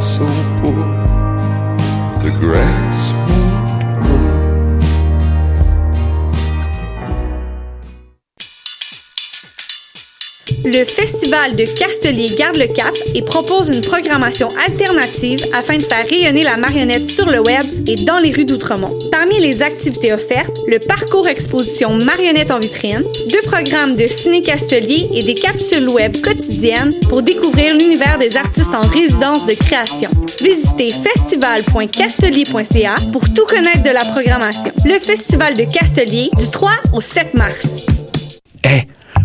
so poor. The grass won't Le Festival de Castelier garde le cap et propose une programmation alternative afin de faire rayonner la marionnette sur le web et dans les rues d'Outremont. Parmi les activités offertes, le parcours exposition Marionnette en vitrine, deux programmes de ciné-castelier et des capsules web quotidiennes pour découvrir l'univers des artistes en résidence de création. Visitez festival.castelier.ca pour tout connaître de la programmation. Le Festival de Castelier du 3 au 7 mars. Eh,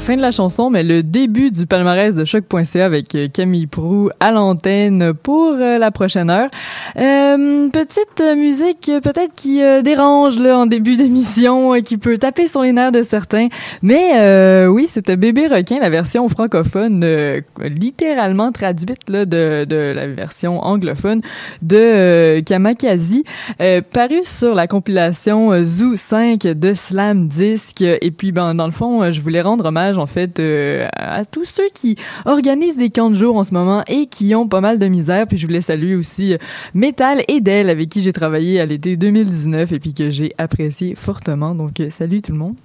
fin de la chanson, mais le début du palmarès de choc.ca avec euh, Camille Prou à l'antenne pour euh, la prochaine heure. Euh, petite musique peut-être qui euh, dérange là en début d'émission, qui peut taper sur les nerfs de certains, mais euh, oui, c'était Bébé requin, la version francophone, littéralement traduite là de, de la version anglophone de Kamakazi, paru sur la compilation Zoo 5 de Slam Disc. Et puis, ben, dans le fond, je voulais rendre hommage, en fait, euh, à tous ceux qui organisent des camps de jour en ce moment et qui ont pas mal de misère. Puis, je voulais saluer aussi euh, Metal et Del, avec qui j'ai travaillé à l'été 2019 et puis que j'ai apprécié fortement. Donc, euh, salut tout le monde.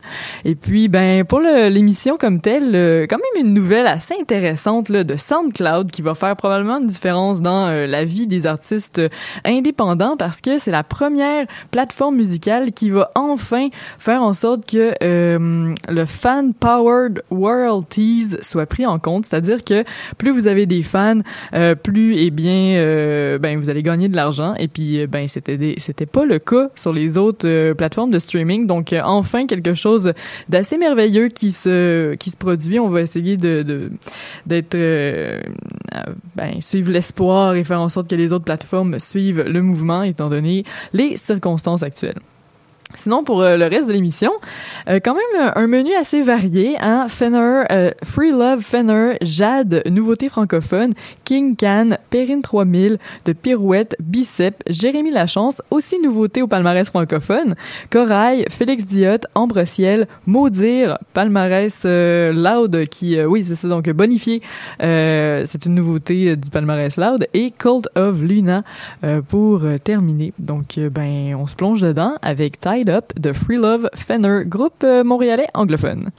Et puis, ben, pour l'émission comme telle, euh, quand même une nouvelle assez intéressante là, de SoundCloud qui va faire probablement une différence dans la vie des artistes indépendants parce que c'est la première plateforme musicale qui va enfin faire en sorte que le fan powered royalties soit pris en compte, c'est-à-dire que plus vous avez des fans, euh, plus eh bien euh, ben vous allez gagner de l'argent. Et puis euh, ben c'était c'était pas le cas sur les autres euh, plateformes de streaming. Donc euh, enfin quelque chose d'assez merveilleux qui se qui se produit. On va essayer de d'être ben suivre l'espoir et faire en sorte que les autres plateformes suivent le mouvement étant donné les circonstances actuelles Sinon, pour euh, le reste de l'émission, euh, quand même euh, un menu assez varié. Hein? Fenner, Free Love Fenner, Jade, Nouveauté francophone, King Can, Perrine 3000, De Pirouette, Bicep, Jérémy Lachance, aussi Nouveauté au palmarès francophone, Corail, Félix Diot, Ambre Ciel, Maudire, Palmarès Loud, qui, oui, c'est ça, donc bonifié, c'est une nouveauté du palmarès Loud, et Cold of Luna pour terminer. Donc, ben, on se plonge dedans avec Tyler Up de Free Love Fenner, groupe euh, montréalais anglophone.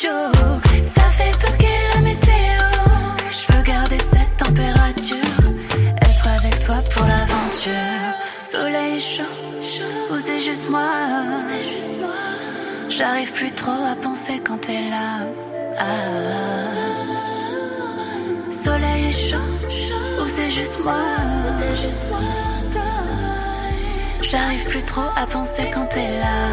Ça fait peur qu'est la météo. Je veux garder cette température. Être avec toi pour l'aventure. Soleil chaud, ou c'est juste moi. J'arrive plus trop à penser quand t'es là. Ah. Soleil chaud, ou c'est juste moi. J'arrive plus trop à penser quand t'es là.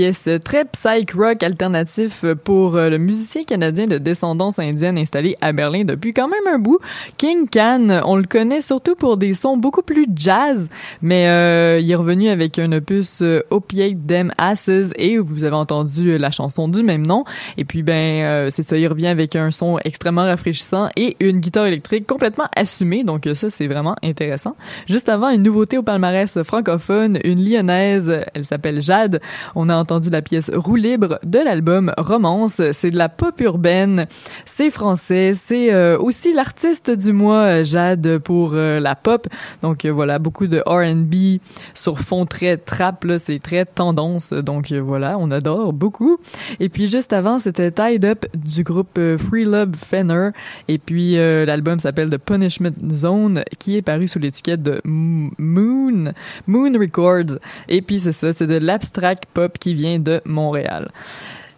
Pièce très psych rock alternatif pour euh, le musicien canadien de descendance indienne installé à Berlin depuis quand même un bout. King Can, on le connaît surtout pour des sons beaucoup plus jazz, mais euh, il est revenu avec un opus euh, Opiate Them Asses et vous avez entendu la chanson du même nom. Et puis ben euh, c'est ça, il revient avec un son extrêmement rafraîchissant et une guitare électrique complètement assumée. Donc ça c'est vraiment intéressant. Juste avant une nouveauté au palmarès francophone, une lyonnaise, elle s'appelle Jade. On a entendu la pièce Roue libre de l'album Romance. C'est de la pop urbaine, c'est français, c'est euh, aussi l'artiste du mois euh, Jade pour euh, la pop. Donc voilà, beaucoup de R&B sur fond très trap c'est très tendance. Donc voilà, on adore beaucoup. Et puis juste avant, c'était Tied Up du groupe Free Love Fenner et puis l'album s'appelle The Punishment Zone qui est paru sous l'étiquette de Moon Moon Records. Et puis c'est ça, c'est de l'abstract pop qui vient de Montréal.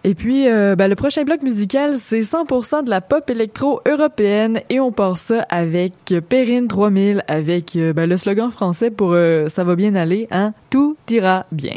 Et puis, euh, ben, le prochain bloc musical, c'est 100% de la pop électro européenne et on part ça avec Perrine 3000, avec euh, ben, le slogan français pour euh, Ça va bien aller, hein? Tout ira bien.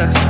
Mais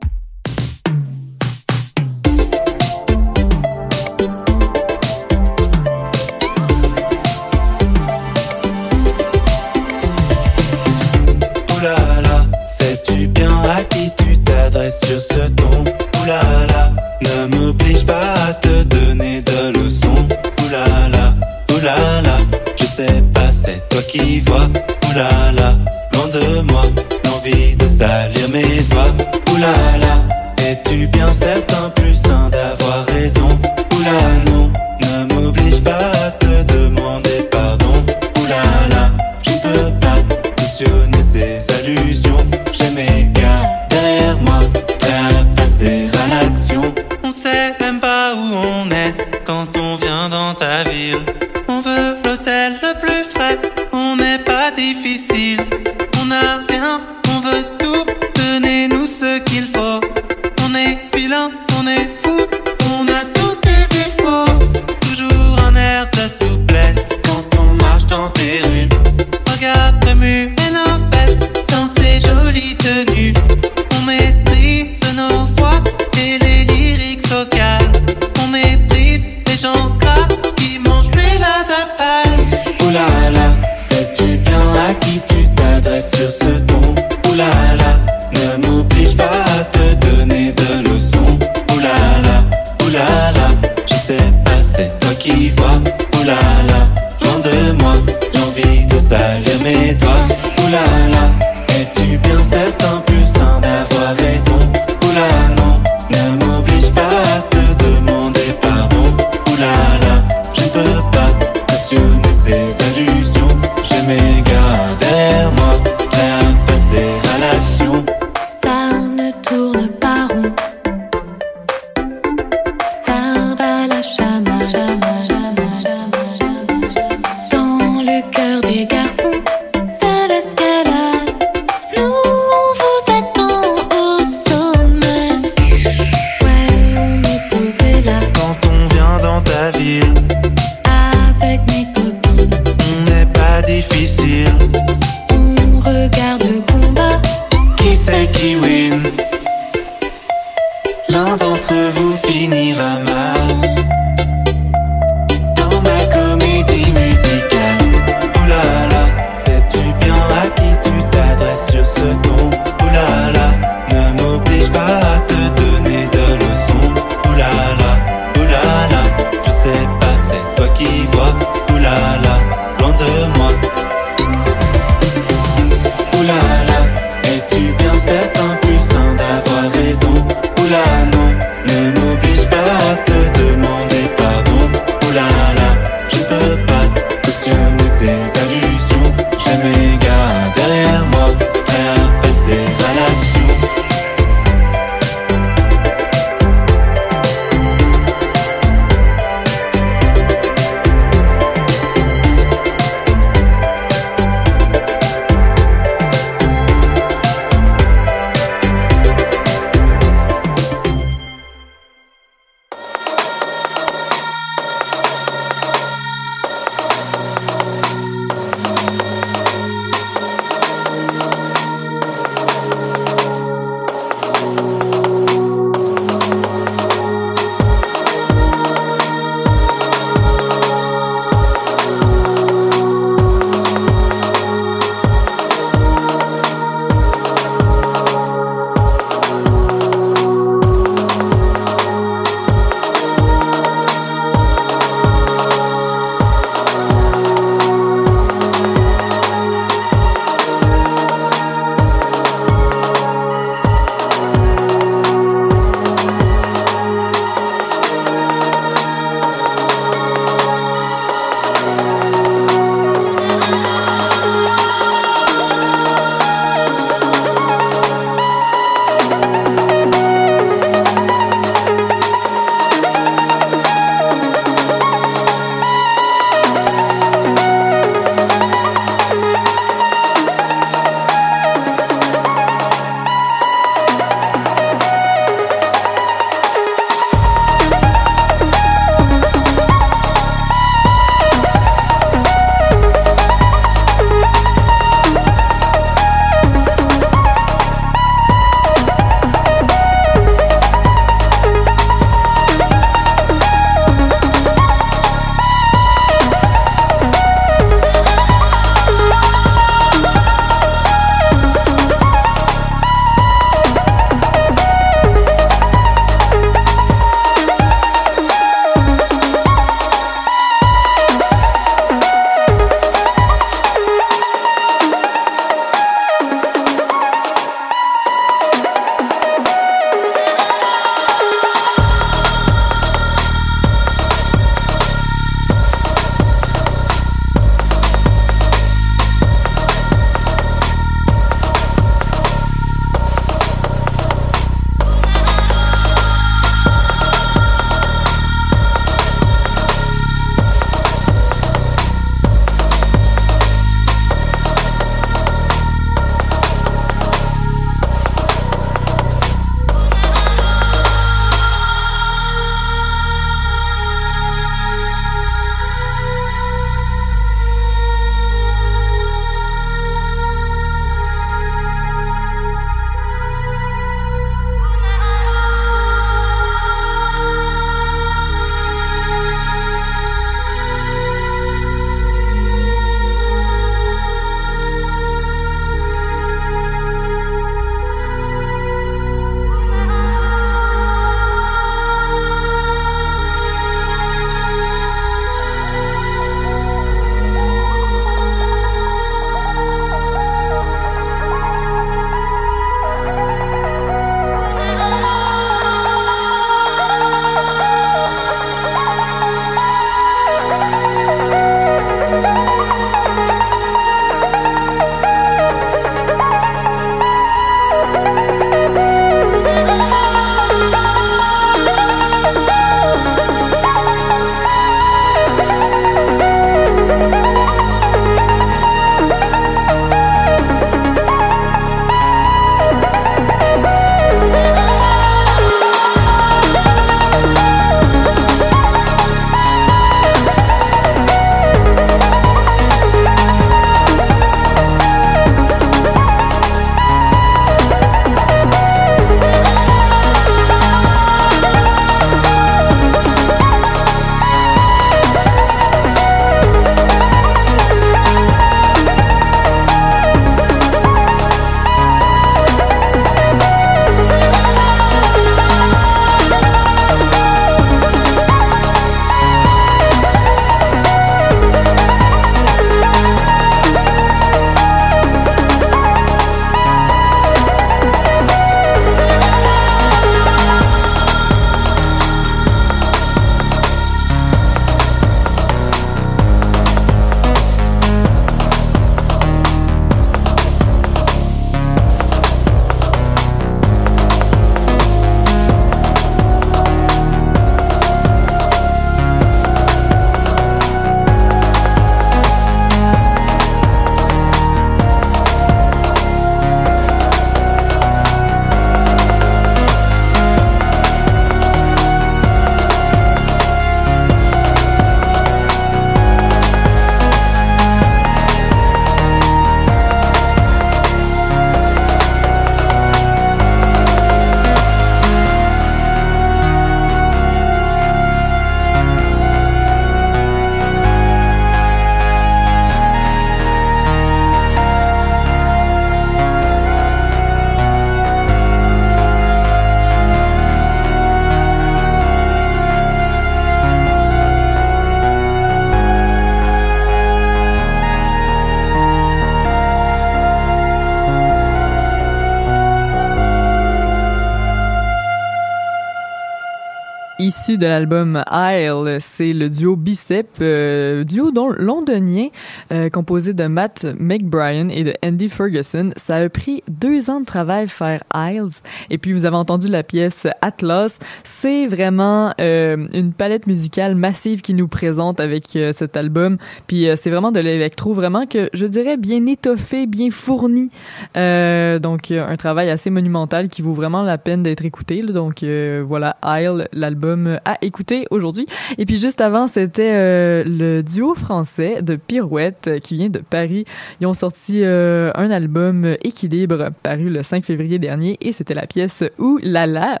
issu de l'album Isle, c'est le duo Bicep, euh, duo don- londonien euh, composé de Matt McBrien et de Andy Ferguson. Ça a pris deux ans de travail faire Isles. Et puis vous avez entendu la pièce Atlas. C'est vraiment euh, une palette musicale massive qui nous présente avec euh, cet album. Puis euh, c'est vraiment de l'électro, vraiment que je dirais bien étoffé, bien fourni. Euh, donc un travail assez monumental qui vaut vraiment la peine d'être écouté. là. Donc voilà, Isle, l'album à écouter aujourd'hui. Et puis juste avant, c'était euh, le duo français de Pirouette qui vient de Paris. Ils ont sorti euh, un album Équilibre paru le 5 février dernier et c'était la pièce Ouh la la.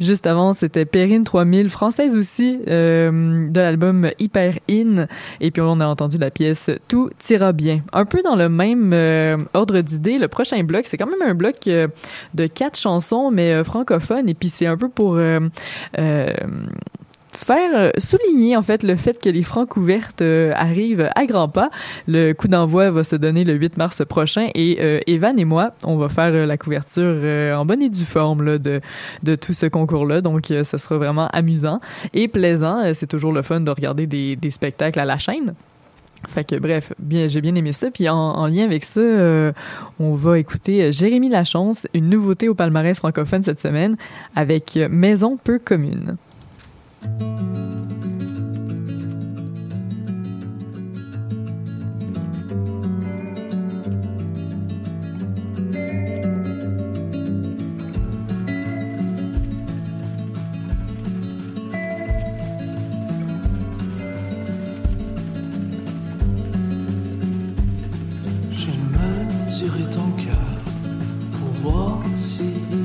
Juste avant, c'était Perrine 3000 française aussi euh, de l'album Hyper In et puis on a entendu la pièce Tout ira bien. Un peu dans le même euh, ordre d'idée, le prochain bloc, c'est quand même un bloc euh, de quatre chansons mais euh, francophones et puis c'est un peu pour euh, euh, faire euh, souligner en fait le fait que les francs ouvertes euh, arrivent à grands pas. Le coup d'envoi va se donner le 8 mars prochain et euh, Evan et moi, on va faire euh, la couverture euh, en bonne et due forme là, de de tout ce concours-là. Donc euh, ça sera vraiment amusant et plaisant. Euh, C'est toujours le fun de regarder des, spectacles à la chaîne. Fait que bref, bien, j'ai bien aimé ça. Puis en, en lien avec ça, euh, on va écouter euh, Jérémy Lachance, une nouveauté au palmarès francophone cette semaine, avec euh, Maison peu commune. J'ai mesuré ton cœur pour voir s'il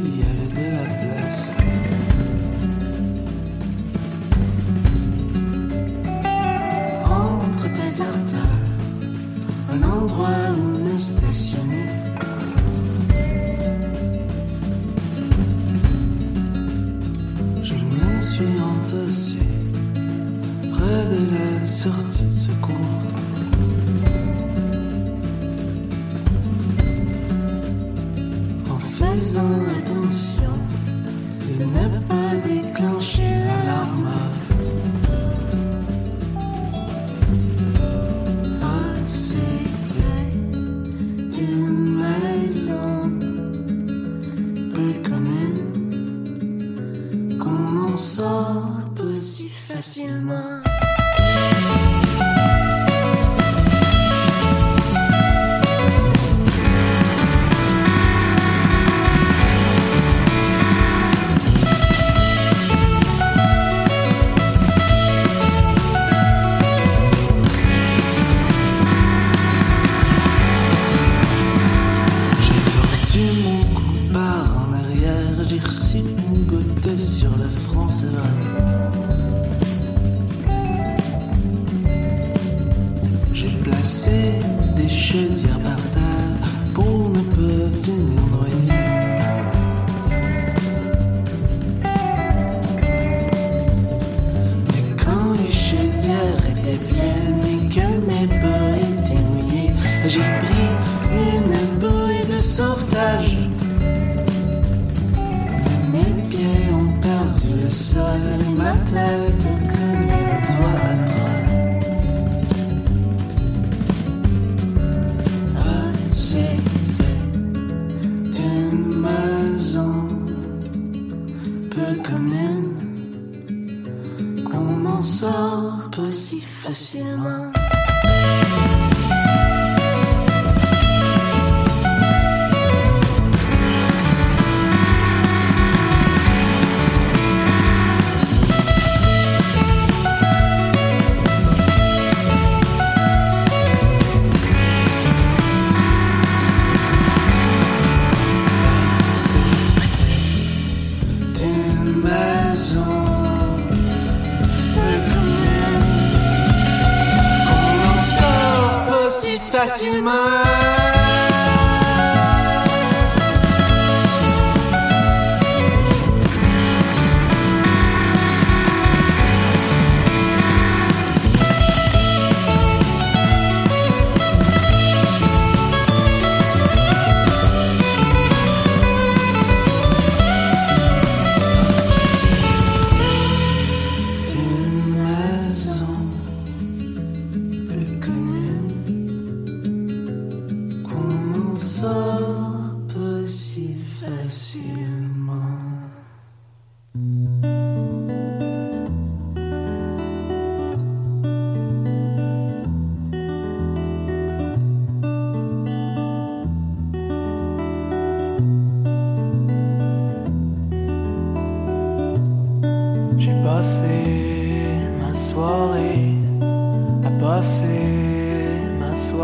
le sol et ma tête connu le toit après. Ah, c'était une maison peu commune qu'on n'en sort pas si facilement.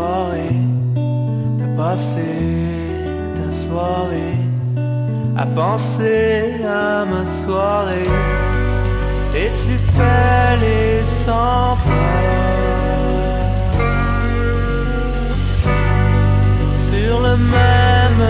Soirée, à passer ta soirée, à penser à ma soirée. Et tu fais les sans sur le même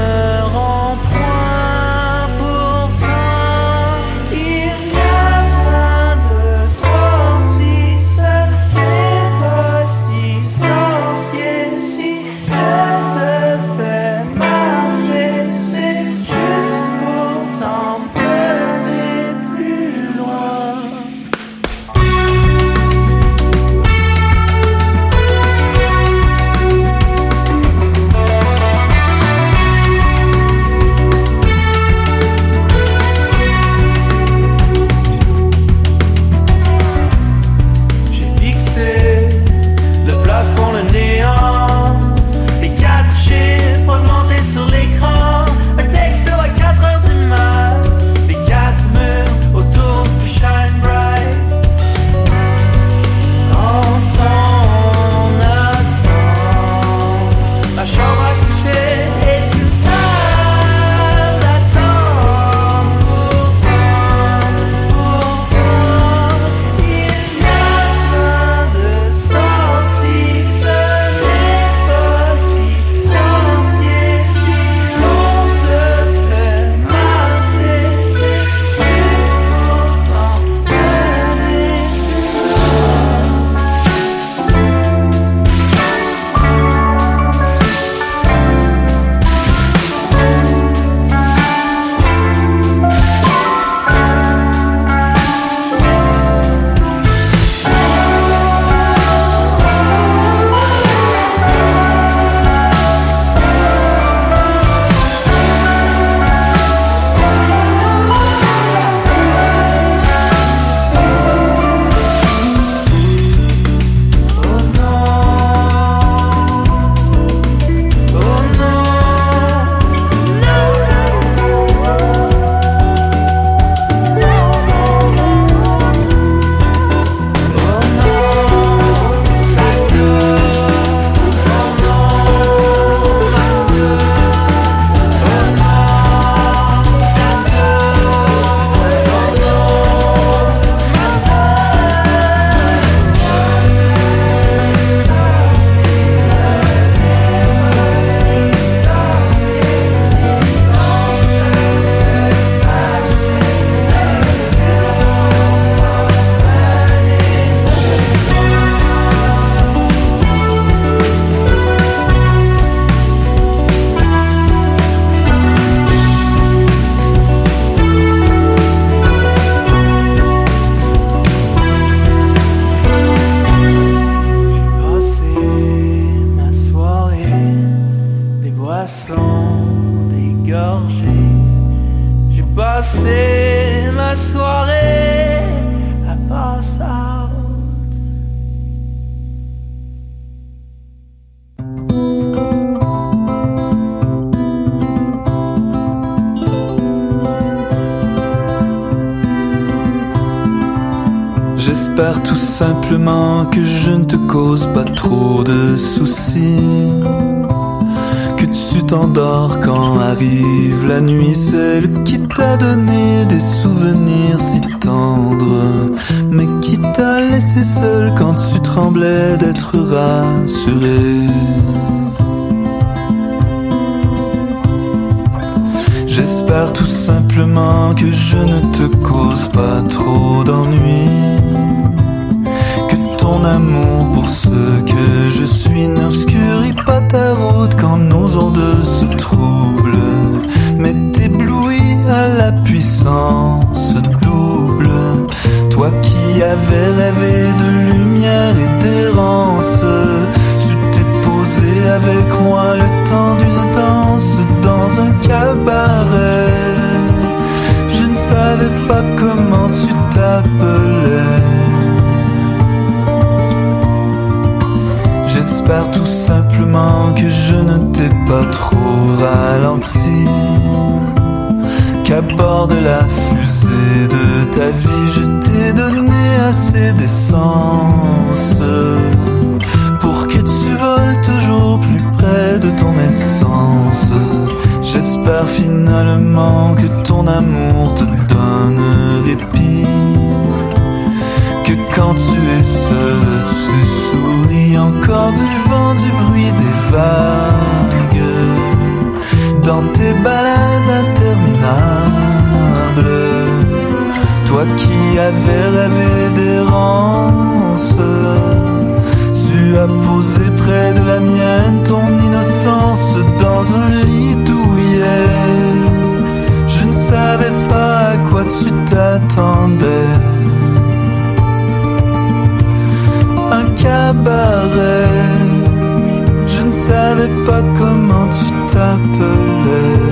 t'endors quand arrive la nuit, celle qui t'a donné des souvenirs si tendres, mais qui t'a laissé seul quand tu tremblais d'être rassuré. J'espère tout simplement que je ne te cause pas trop d'ennuis. Ton amour pour ce que je suis n'obscurit pas ta route quand nos ondes se troublent. Mais t'éblouis à la puissance double. Toi qui avais rêvé de lumière et d'errance, tu t'es posé avec moi le temps d'une danse dans un cabaret. Je ne savais pas comment tu t'appelais. J'espère tout simplement que je ne t'ai pas trop ralenti. Qu'à bord de la fusée de ta vie, je t'ai donné assez d'essence pour que tu voles toujours plus près de ton essence. J'espère finalement que ton amour te donne répit. Que quand tu es seul, tu souris encore du vent, du bruit des vagues. Dans tes balades interminables, toi qui avais rêvé d'errance, tu as posé près de la mienne ton innocence dans un lit douillet. Je ne savais pas à quoi tu t'attendais. Je ne savais pas comment tu t'appelais.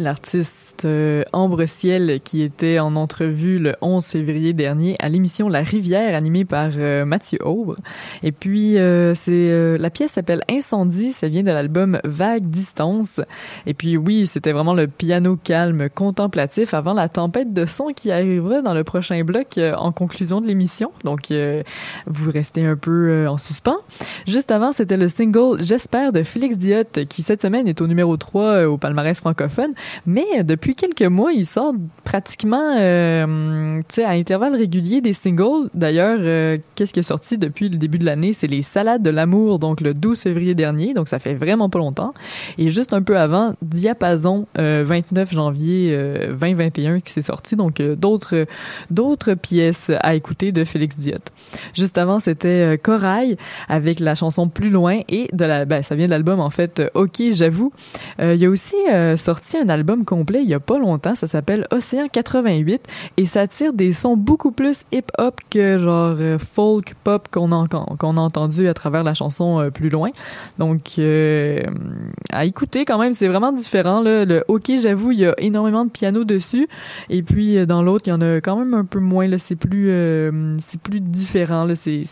L'artiste euh, Ambre Ciel qui était en entrevue le 11 février dernier à l'émission La Rivière animée par euh, Mathieu Aubre. Et puis euh, c'est la pièce s'appelle Incendie, ça vient de l'album Vague Distance. Et puis oui, c'était vraiment le piano calme contemplatif avant la tempête de son qui arrivera dans le prochain bloc en conclusion de l'émission. Donc vous restez un peu en suspens. Juste avant, c'était le single J'espère de Félix Diot qui cette semaine est au numéro 3 euh, au palmarès francophone. Mais euh, depuis quelques mois, il sort pratiquement euh, à intervalles réguliers des singles. D'ailleurs, euh, qu'est-ce qui est sorti depuis le début de l'année? C'est les Salades de l'amour, donc le 12 février dernier. Donc ça fait vraiment pas longtemps. Et juste un peu avant, Diapason, euh, 29 janvier euh, 2021 qui s'est sorti. Donc euh, d'autres d'autres pièces à écouter de Félix Diot. Juste avant, c'était euh, Corail avec la chanson Plus loin et de la ben, ça vient de l'album en fait euh, OK, j'avoue. Euh, il y a aussi euh, sorti un album complet il y a pas longtemps, ça s'appelle Océan 88 et ça tire des sons beaucoup plus hip-hop que genre euh, folk pop qu'on a entendu à travers la chanson euh, Plus loin. Donc euh, à écouter quand même, c'est vraiment différent là. Le OK, j'avoue, il y a énormément de piano dessus et puis dans l'autre, il y en a quand même un peu moins là, c'est plus c'est plus différent là, c'est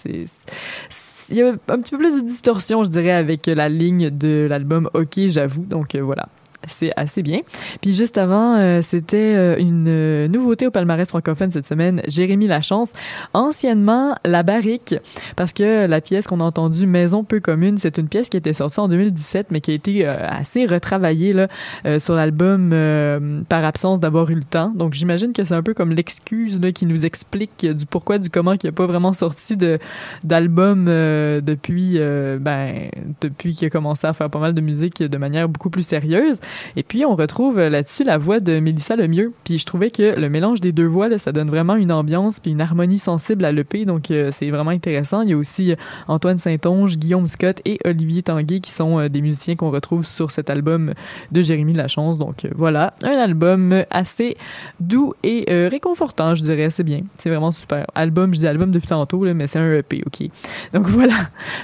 il y a un petit peu plus de distorsion, je dirais, avec la ligne de l'album OK, j'avoue. Donc voilà. C'est assez bien. Puis juste avant, euh, c'était euh, une euh, nouveauté au palmarès francophone cette semaine, Jérémy Lachance, anciennement La Barrique, parce que la pièce qu'on a entendue, Maison peu commune, c'est une pièce qui était sortie en 2017, mais qui a été euh, assez retravaillée là, euh, sur l'album euh, par absence d'avoir eu le temps. Donc j'imagine que c'est un peu comme l'excuse qui nous explique du pourquoi, du comment, qui a pas vraiment sorti de d'album depuis ben depuis qu'il a commencé à faire pas mal de musique de manière beaucoup plus sérieuse. Et puis on retrouve là-dessus la voix de Mélissa Lemieux. Puis je trouvais que le mélange des deux voix là, ça donne vraiment une ambiance puis une harmonie sensible à l'EP. Donc euh, c'est vraiment intéressant. Il y a aussi euh, Antoine Saint-Onge, Guillaume Scott et Olivier Tanguay qui sont euh, des musiciens qu'on retrouve sur cet album de Jérémy Lachance. Donc voilà, un album assez doux et réconfortant, je dirais. C'est bien. C'est vraiment super. Album, je dis album depuis tantôt, là, mais c'est un EP, OK? Donc voilà.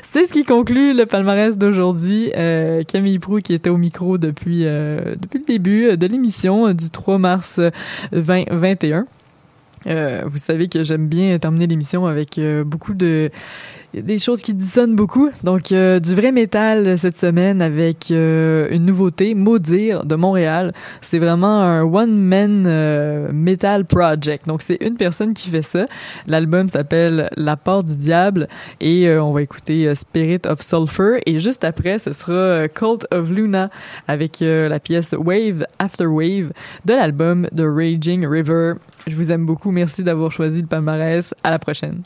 C'est ce qui conclut le palmarès d'aujourd'hui. Camille Prou qui était au micro depuis, euh, depuis le début euh, de l'émission euh, du 3 mars euh, 2021. Euh, vous savez que j'aime bien terminer l'émission avec beaucoup de des choses qui dissonnent beaucoup. Donc, euh, du vrai métal cette semaine avec euh, une nouveauté, Maudire, de Montréal. C'est vraiment un one-man euh, metal project. Donc, c'est une personne qui fait ça. L'album s'appelle La part du diable et on va écouter Spirit of Sulfur. Et juste après, ce sera Cult of Luna avec la pièce Wave After Wave de l'album The Raging River. Je vous aime beaucoup. Merci d'avoir choisi le palmarès. À la prochaine.